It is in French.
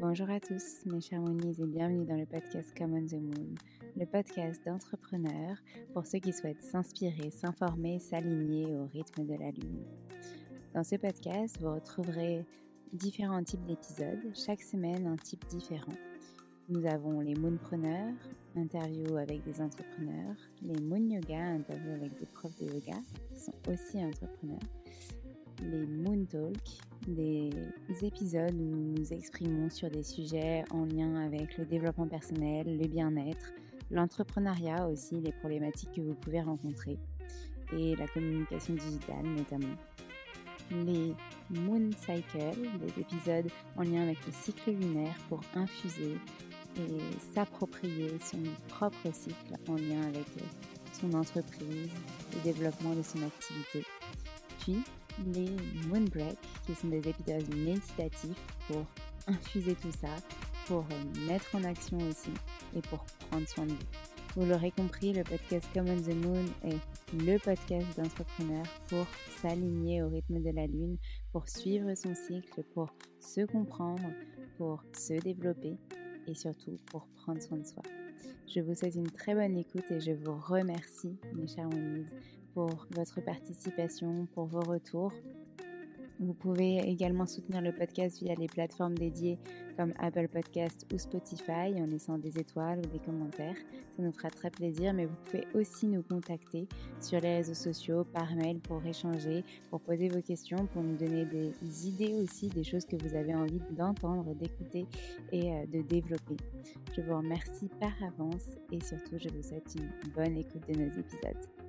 Bonjour à tous, mes chers Moonies, et bienvenue dans le podcast Common the Moon, le podcast d'entrepreneurs pour ceux qui souhaitent s'inspirer, s'informer, s'aligner au rythme de la Lune. Dans ce podcast, vous retrouverez différents types d'épisodes, chaque semaine un type différent. Nous avons les Moonpreneurs, interviews avec des entrepreneurs, les Moon Yoga, interviews avec des profs de yoga qui sont aussi entrepreneurs, les Moon Talk, des épisodes où nous nous exprimons sur des sujets en lien avec le développement personnel, le bien-être, l'entrepreneuriat aussi, les problématiques que vous pouvez rencontrer et la communication digitale notamment. Les Moon Cycle, des épisodes en lien avec le cycle lunaire pour infuser et s'approprier son propre cycle en lien avec son entreprise, le développement de son activité. Puis les Moon Break, qui sont des épisodes méditatifs pour infuser tout ça, pour euh, mettre en action aussi et pour prendre soin de vous. Vous l'aurez compris, le podcast Common the Moon est le podcast d'entrepreneur pour s'aligner au rythme de la Lune, pour suivre son cycle, pour se comprendre, pour se développer et surtout pour prendre soin de soi. Je vous souhaite une très bonne écoute et je vous remercie, mes chers Moonies, pour votre participation, pour vos retours. Vous pouvez également soutenir le podcast via les plateformes dédiées comme Apple Podcast ou Spotify en laissant des étoiles ou des commentaires. Ça nous fera très plaisir, mais vous pouvez aussi nous contacter sur les réseaux sociaux, par mail pour échanger, pour poser vos questions, pour nous donner des idées aussi, des choses que vous avez envie d'entendre, d'écouter et euh, de développer. Je vous remercie par avance et surtout je vous souhaite une bonne écoute de nos épisodes.